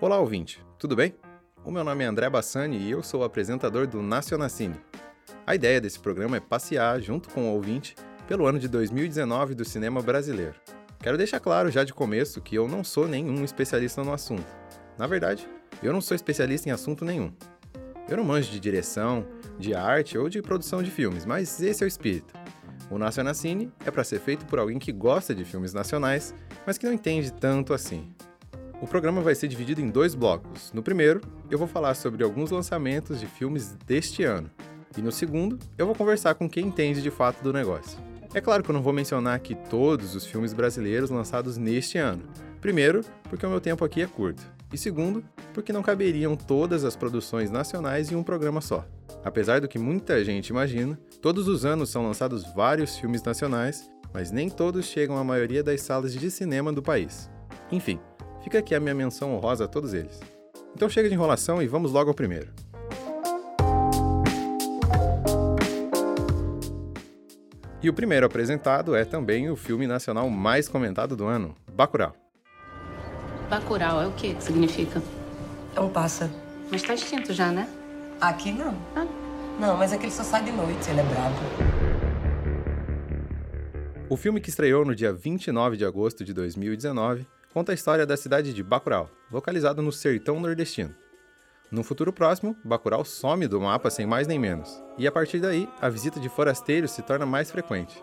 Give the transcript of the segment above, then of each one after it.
Olá, ouvinte, tudo bem? O meu nome é André Bassani e eu sou o apresentador do Nacionacine. A ideia desse programa é passear, junto com o ouvinte, pelo ano de 2019 do cinema brasileiro. Quero deixar claro já de começo que eu não sou nenhum especialista no assunto. Na verdade, eu não sou especialista em assunto nenhum. Eu não manjo de direção, de arte ou de produção de filmes, mas esse é o espírito. O Nacionacine é para ser feito por alguém que gosta de filmes nacionais, mas que não entende tanto assim. O programa vai ser dividido em dois blocos. No primeiro, eu vou falar sobre alguns lançamentos de filmes deste ano. E no segundo, eu vou conversar com quem entende de fato do negócio. É claro que eu não vou mencionar aqui todos os filmes brasileiros lançados neste ano. Primeiro, porque o meu tempo aqui é curto. E segundo, porque não caberiam todas as produções nacionais em um programa só. Apesar do que muita gente imagina, todos os anos são lançados vários filmes nacionais, mas nem todos chegam à maioria das salas de cinema do país. Enfim, Fica aqui a minha menção honrosa a todos eles. Então chega de enrolação e vamos logo ao primeiro. E o primeiro apresentado é também o filme nacional mais comentado do ano, Bacurau. Bacurau é o que que significa? É um pássaro. Mas tá extinto já, né? Aqui não. Ah. Não, mas é que ele só sai de noite, ele é bravo. O filme que estreou no dia 29 de agosto de 2019 conta a história da cidade de Bacurau, localizada no sertão nordestino. No futuro próximo, Bacurau some do mapa sem mais nem menos, e a partir daí, a visita de forasteiros se torna mais frequente.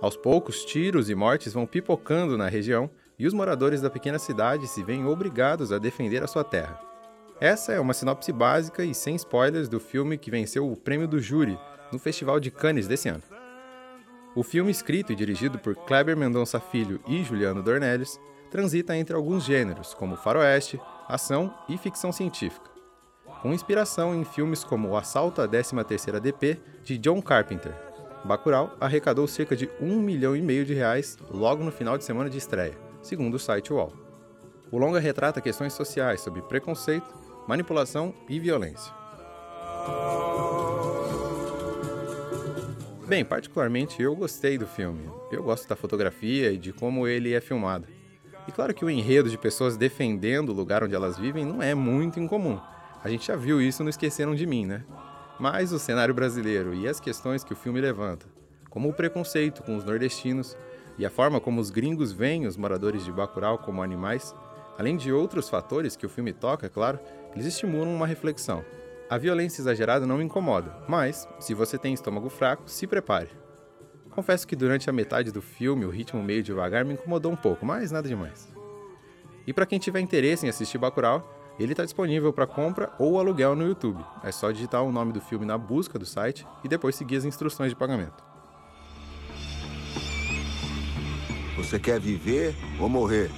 Aos poucos, tiros e mortes vão pipocando na região e os moradores da pequena cidade se veem obrigados a defender a sua terra. Essa é uma sinopse básica e sem spoilers do filme que venceu o prêmio do júri no Festival de Cannes desse ano. O filme, escrito e dirigido por Kleber Mendonça Filho e Juliano Dornelles, transita entre alguns gêneros, como faroeste, ação e ficção científica, com inspiração em filmes como O Assalto à 13ª DP, de John Carpenter. Bacurau arrecadou cerca de um milhão e meio de reais logo no final de semana de estreia, segundo o site UOL. O longa retrata questões sociais sobre preconceito, manipulação e violência. Bem, particularmente eu gostei do filme. Eu gosto da fotografia e de como ele é filmado. E claro que o enredo de pessoas defendendo o lugar onde elas vivem não é muito incomum. A gente já viu isso no Esqueceram de Mim, né? Mas o cenário brasileiro e as questões que o filme levanta, como o preconceito com os nordestinos e a forma como os gringos veem os moradores de Bacurau como animais, além de outros fatores que o filme toca, claro, eles estimulam uma reflexão. A violência exagerada não me incomoda, mas, se você tem estômago fraco, se prepare. Confesso que durante a metade do filme o ritmo meio devagar me incomodou um pouco, mas nada demais. E para quem tiver interesse em assistir Bacurau, ele está disponível para compra ou aluguel no YouTube. É só digitar o nome do filme na busca do site e depois seguir as instruções de pagamento. Você quer viver ou morrer?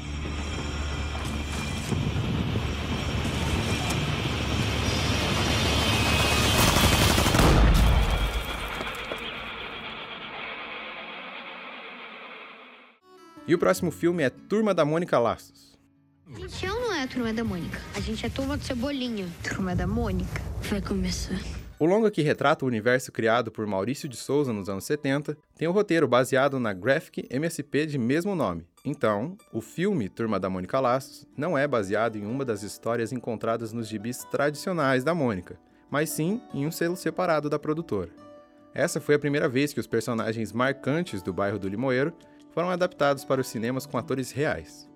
E o próximo filme é Turma da Mônica Laços. A gente é ou não é a turma da Mônica? A gente é turma do Cebolinha. Turma da Mônica. Vai começar. O longa que retrata o universo criado por Maurício de Souza nos anos 70 tem o um roteiro baseado na Graphic MSP de mesmo nome. Então, o filme Turma da Mônica Laços não é baseado em uma das histórias encontradas nos gibis tradicionais da Mônica, mas sim em um selo separado da produtora. Essa foi a primeira vez que os personagens marcantes do bairro do Limoeiro foram adaptados para os cinemas com atores reais.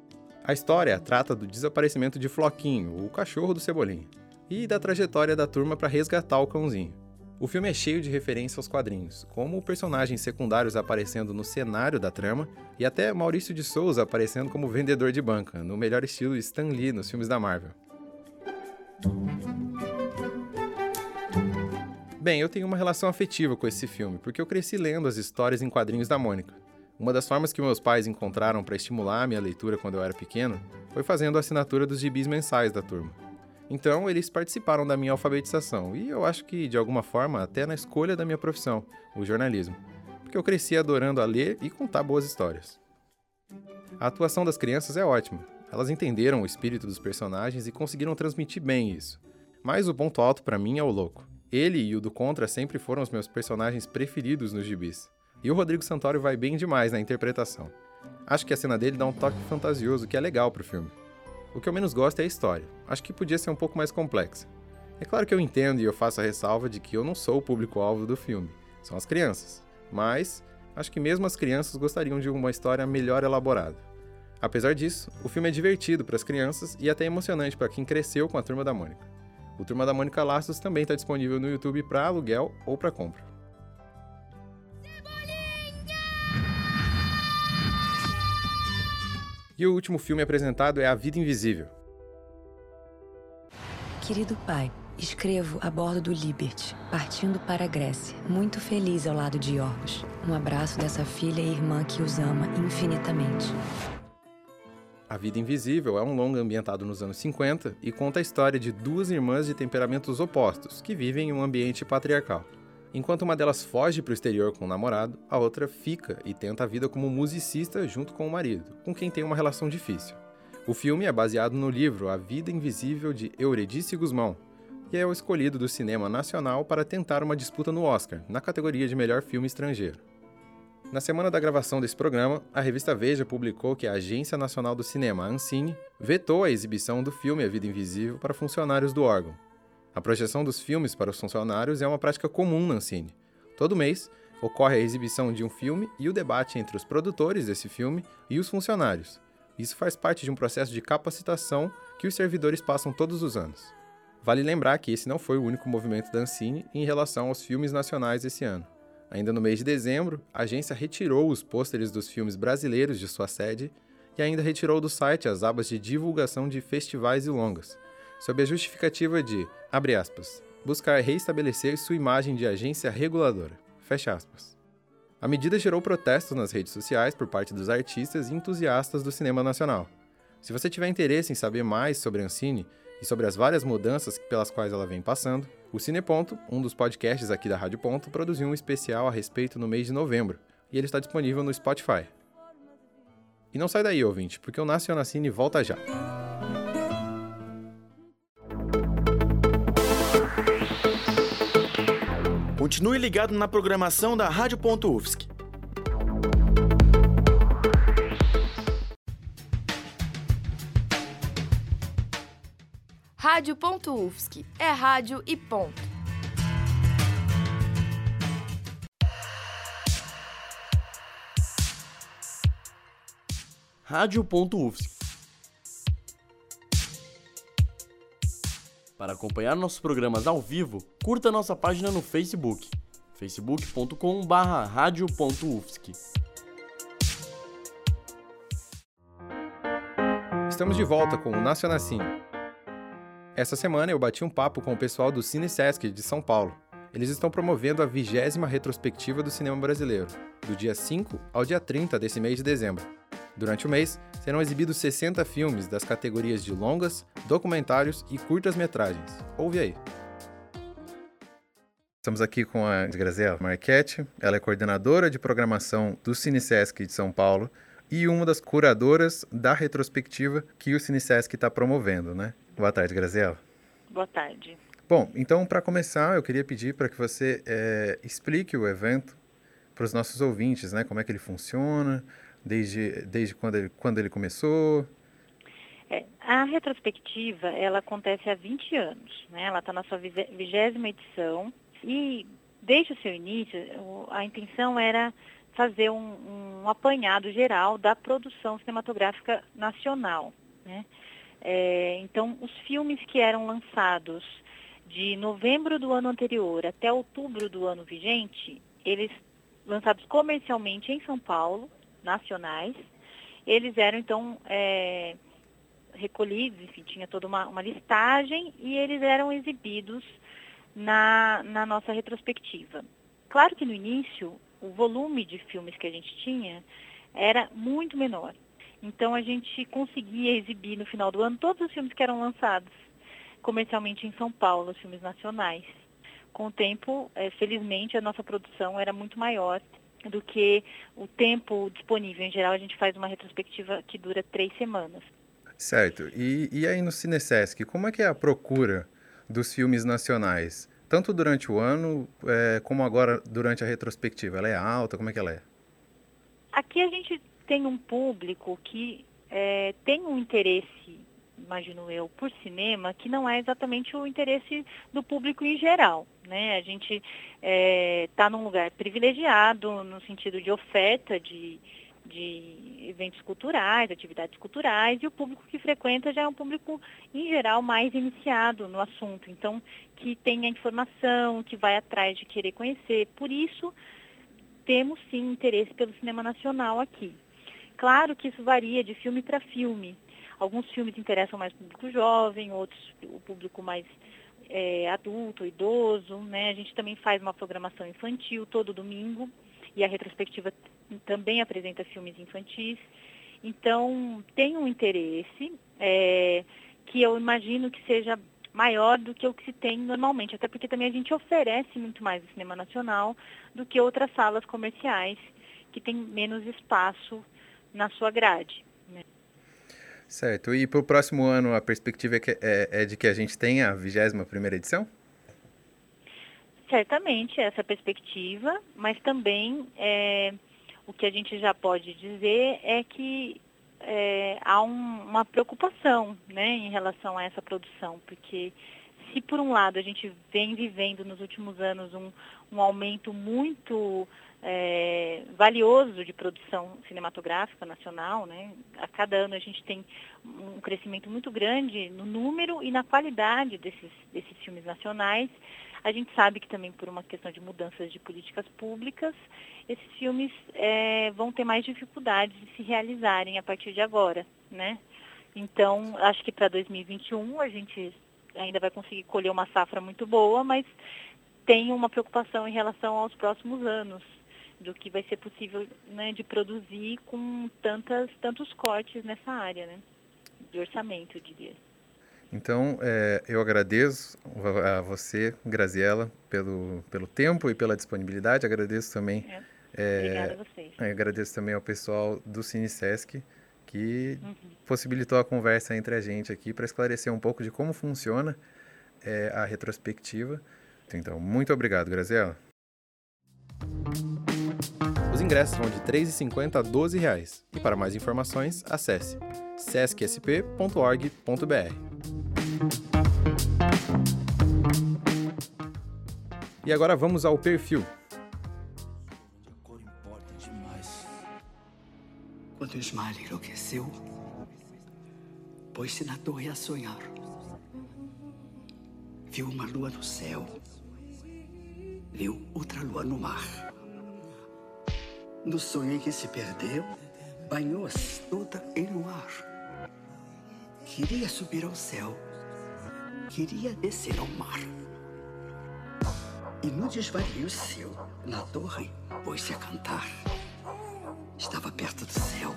A história trata do desaparecimento de Floquinho, o cachorro do Cebolinha, e da trajetória da turma para resgatar o cãozinho. O filme é cheio de referência aos quadrinhos, como personagens secundários aparecendo no cenário da trama e até Maurício de Souza aparecendo como vendedor de banca, no melhor estilo Stan Lee nos filmes da Marvel. Bem, eu tenho uma relação afetiva com esse filme, porque eu cresci lendo as histórias em quadrinhos da Mônica. Uma das formas que meus pais encontraram para estimular a minha leitura quando eu era pequeno foi fazendo a assinatura dos gibis mensais da turma. Então, eles participaram da minha alfabetização e eu acho que, de alguma forma, até na escolha da minha profissão, o jornalismo, porque eu cresci adorando a ler e contar boas histórias. A atuação das crianças é ótima. Elas entenderam o espírito dos personagens e conseguiram transmitir bem isso. Mas o ponto alto para mim é o louco. Ele e o do Contra sempre foram os meus personagens preferidos nos gibis. E o Rodrigo Santoro vai bem demais na interpretação. Acho que a cena dele dá um toque fantasioso que é legal pro filme. O que eu menos gosto é a história. Acho que podia ser um pouco mais complexa. É claro que eu entendo e eu faço a ressalva de que eu não sou o público-alvo do filme, são as crianças. Mas acho que mesmo as crianças gostariam de uma história melhor elaborada. Apesar disso, o filme é divertido para as crianças e até emocionante para quem cresceu com a Turma da Mônica. O Turma da Mônica Laços também está disponível no YouTube para aluguel ou para compra. E o último filme apresentado é A Vida Invisível. Querido pai, escrevo a bordo do Liberty, partindo para a Grécia, muito feliz ao lado de Yorgos. Um abraço dessa filha e irmã que os ama infinitamente. A Vida Invisível é um longa ambientado nos anos 50 e conta a história de duas irmãs de temperamentos opostos que vivem em um ambiente patriarcal. Enquanto uma delas foge para o exterior com o namorado, a outra fica e tenta a vida como musicista junto com o marido, com quem tem uma relação difícil. O filme é baseado no livro A Vida Invisível de Euridice Guzmão e é o escolhido do cinema nacional para tentar uma disputa no Oscar, na categoria de melhor filme estrangeiro. Na semana da gravação desse programa, a revista Veja publicou que a Agência Nacional do Cinema, a Ancine, vetou a exibição do filme A Vida Invisível para funcionários do órgão, a projeção dos filmes para os funcionários é uma prática comum na Ancine. Todo mês, ocorre a exibição de um filme e o debate entre os produtores desse filme e os funcionários. Isso faz parte de um processo de capacitação que os servidores passam todos os anos. Vale lembrar que esse não foi o único movimento da Ancine em relação aos filmes nacionais esse ano. Ainda no mês de dezembro, a agência retirou os pôsteres dos filmes brasileiros de sua sede e ainda retirou do site as abas de divulgação de festivais e longas, sob a justificativa de, abre aspas, buscar reestabelecer sua imagem de agência reguladora. Fecha aspas. A medida gerou protestos nas redes sociais por parte dos artistas e entusiastas do cinema nacional. Se você tiver interesse em saber mais sobre a Ancine e sobre as várias mudanças pelas quais ela vem passando, o Cineponto, um dos podcasts aqui da Rádio Ponto, produziu um especial a respeito no mês de novembro, e ele está disponível no Spotify. E não sai daí, ouvinte, porque o Nacionacine volta já. Continue ligado na programação da Rádio.UFSC. Rádio.UFSC é rádio e ponto. Rádio.UFSC Para acompanhar nossos programas ao vivo, curta nossa página no Facebook, facebook.com/radio.ufsc. Estamos de volta com o Nacionacine. Essa semana eu bati um papo com o pessoal do Cine Sesc de São Paulo. Eles estão promovendo a vigésima retrospectiva do cinema brasileiro, do dia 5 ao dia 30 desse mês de dezembro. Durante o mês, serão exibidos 60 filmes das categorias de longas, documentários e curtas-metragens. Ouve aí. Estamos aqui com a Graziela Marchetti, ela é coordenadora de programação do CineSesc de São Paulo e uma das curadoras da retrospectiva que o CineSesc está promovendo, né? Boa tarde, Graziela. Boa tarde. Bom, então, para começar, eu queria pedir para que você é, explique o evento para os nossos ouvintes, né? Como é que ele funciona, desde, desde quando, ele, quando ele começou? É, a retrospectiva, ela acontece há 20 anos, né? Ela está na sua vigésima edição e desde o seu início, a intenção era fazer um, um apanhado geral da produção cinematográfica nacional, né? É, então, os filmes que eram lançados de novembro do ano anterior até outubro do ano vigente, eles lançados comercialmente em São Paulo, nacionais, eles eram então é, recolhidos, enfim, tinha toda uma, uma, listagem e eles eram exibidos na, na nossa retrospectiva. Claro que no início o volume de filmes que a gente tinha era muito menor. Então a gente conseguia exibir no final do ano todos os filmes que eram lançados comercialmente em São Paulo, os filmes nacionais. Com o tempo, é, felizmente, a nossa produção era muito maior do que o tempo disponível. Em geral, a gente faz uma retrospectiva que dura três semanas. Certo. E, e aí no Cinesesc, como é que é a procura dos filmes nacionais? Tanto durante o ano, é, como agora durante a retrospectiva. Ela é alta? Como é que ela é? Aqui a gente tem um público que é, tem um interesse imagino eu, por cinema, que não é exatamente o interesse do público em geral. Né? A gente está é, tá num lugar privilegiado no sentido de oferta de, de eventos culturais, atividades culturais, e o público que frequenta já é um público, em geral, mais iniciado no assunto. Então, que tem a informação, que vai atrás de querer conhecer. Por isso, temos sim interesse pelo cinema nacional aqui. Claro que isso varia de filme para filme. Alguns filmes interessam mais o público jovem, outros o público mais é, adulto, idoso. Né? A gente também faz uma programação infantil todo domingo e a retrospectiva também apresenta filmes infantis. Então, tem um interesse é, que eu imagino que seja maior do que o que se tem normalmente, até porque também a gente oferece muito mais o cinema nacional do que outras salas comerciais que têm menos espaço na sua grade. Certo. E para o próximo ano, a perspectiva é, que, é, é, de que a gente tenha a 21 edição? Certamente, essa perspectiva, mas também é, o que a gente já pode dizer é que é, há um, uma preocupação né, em relação a essa produção, porque se por um lado a gente vem vivendo nos últimos anos um, um aumento muito é, valioso de produção cinematográfica nacional, né? a cada ano a gente tem um crescimento muito grande no número e na qualidade desses, desses filmes nacionais, a gente sabe que também por uma questão de mudanças de políticas públicas, esses filmes é, vão ter mais dificuldades de se realizarem a partir de agora, né? Então, acho que para 2021 a gente ainda vai conseguir colher uma safra muito boa, mas tem uma preocupação em relação aos próximos anos, do que vai ser possível né, de produzir com tantas, tantos cortes nessa área, né? De orçamento, eu diria. Então, é, eu agradeço a você, Graziela, pelo, pelo tempo e pela disponibilidade. Agradeço também. É. É, Obrigada a vocês. Agradeço também ao pessoal do CineSesc, que uhum. possibilitou a conversa entre a gente aqui para esclarecer um pouco de como funciona é, a retrospectiva. Então, muito obrigado, Graziela. Os ingressos vão de R$ 3,50 a 12 reais. E para mais informações, acesse sescsp.org.br. E agora vamos ao perfil. A cor importa demais. Quando Ismael enlouqueceu, pôs-se na torre a sonhar. Viu uma lua no céu. Viu outra lua no mar. No sonho em que se perdeu, banhou-se toda em luar. Queria subir ao céu queria descer ao mar. E no desvario seu, na torre, pôs-se a cantar. Estava perto do céu,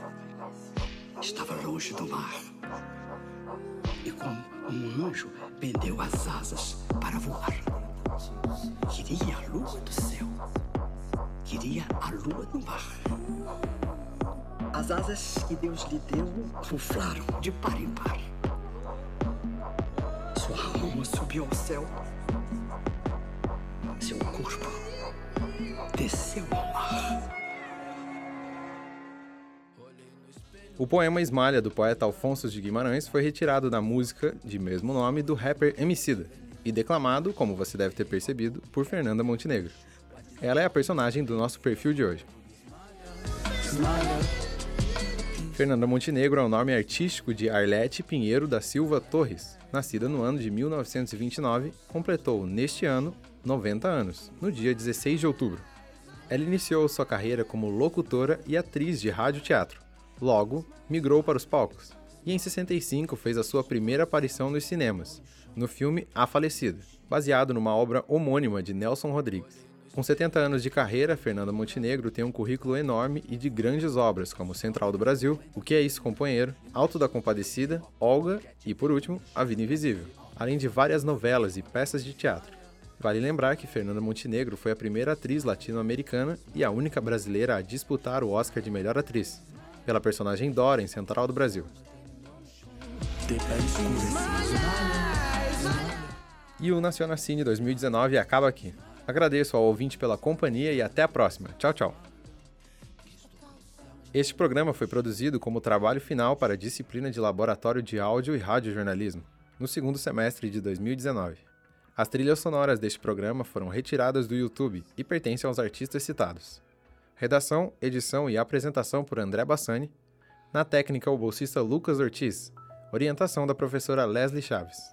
estava longe do mar. E como um anjo, pendeu as asas para voar. Queria a lua do céu, queria a lua do mar. As asas que Deus lhe deu ruflaram de par em par. Sua alma subiu ao céu. Seu corpo desceu ao mar. O poema Esmalha, do poeta Alfonso de Guimarães, foi retirado da música de mesmo nome do rapper Emicida e declamado, como você deve ter percebido, por Fernanda Montenegro. Ela é a personagem do nosso perfil de hoje. Fernanda Montenegro é o nome artístico de Arlete Pinheiro da Silva Torres, nascida no ano de 1929, completou neste ano 90 anos, no dia 16 de outubro. Ela iniciou sua carreira como locutora e atriz de rádio-teatro. Logo, migrou para os palcos e em 65 fez a sua primeira aparição nos cinemas, no filme A Falecida, baseado numa obra homônima de Nelson Rodrigues. Com 70 anos de carreira, Fernanda Montenegro tem um currículo enorme e de grandes obras, como Central do Brasil, O Que É Isso, Companheiro, Alto da Compadecida, Olga e, por último, A Vida Invisível, além de várias novelas e peças de teatro. Vale lembrar que Fernanda Montenegro foi a primeira atriz latino-americana e a única brasileira a disputar o Oscar de melhor atriz, pela personagem Dora em Central do Brasil. E o Nacional Cine 2019 acaba aqui. Agradeço ao ouvinte pela companhia e até a próxima. Tchau, tchau. Este programa foi produzido como trabalho final para a disciplina de Laboratório de Áudio e Radiojornalismo, no segundo semestre de 2019. As trilhas sonoras deste programa foram retiradas do YouTube e pertencem aos artistas citados. Redação, edição e apresentação por André Bassani. Na técnica, o bolsista Lucas Ortiz. Orientação da professora Leslie Chaves.